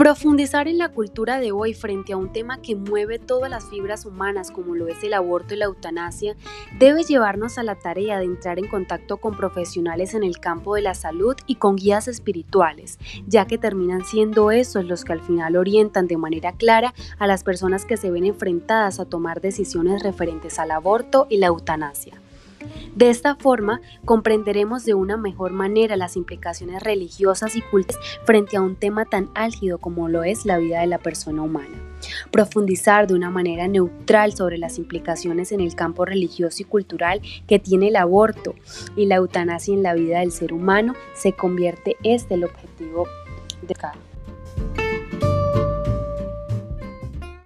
Profundizar en la cultura de hoy frente a un tema que mueve todas las fibras humanas como lo es el aborto y la eutanasia debe llevarnos a la tarea de entrar en contacto con profesionales en el campo de la salud y con guías espirituales, ya que terminan siendo esos los que al final orientan de manera clara a las personas que se ven enfrentadas a tomar decisiones referentes al aborto y la eutanasia. De esta forma, comprenderemos de una mejor manera las implicaciones religiosas y culturales frente a un tema tan álgido como lo es la vida de la persona humana. Profundizar de una manera neutral sobre las implicaciones en el campo religioso y cultural que tiene el aborto y la eutanasia en la vida del ser humano se convierte este el objetivo de cada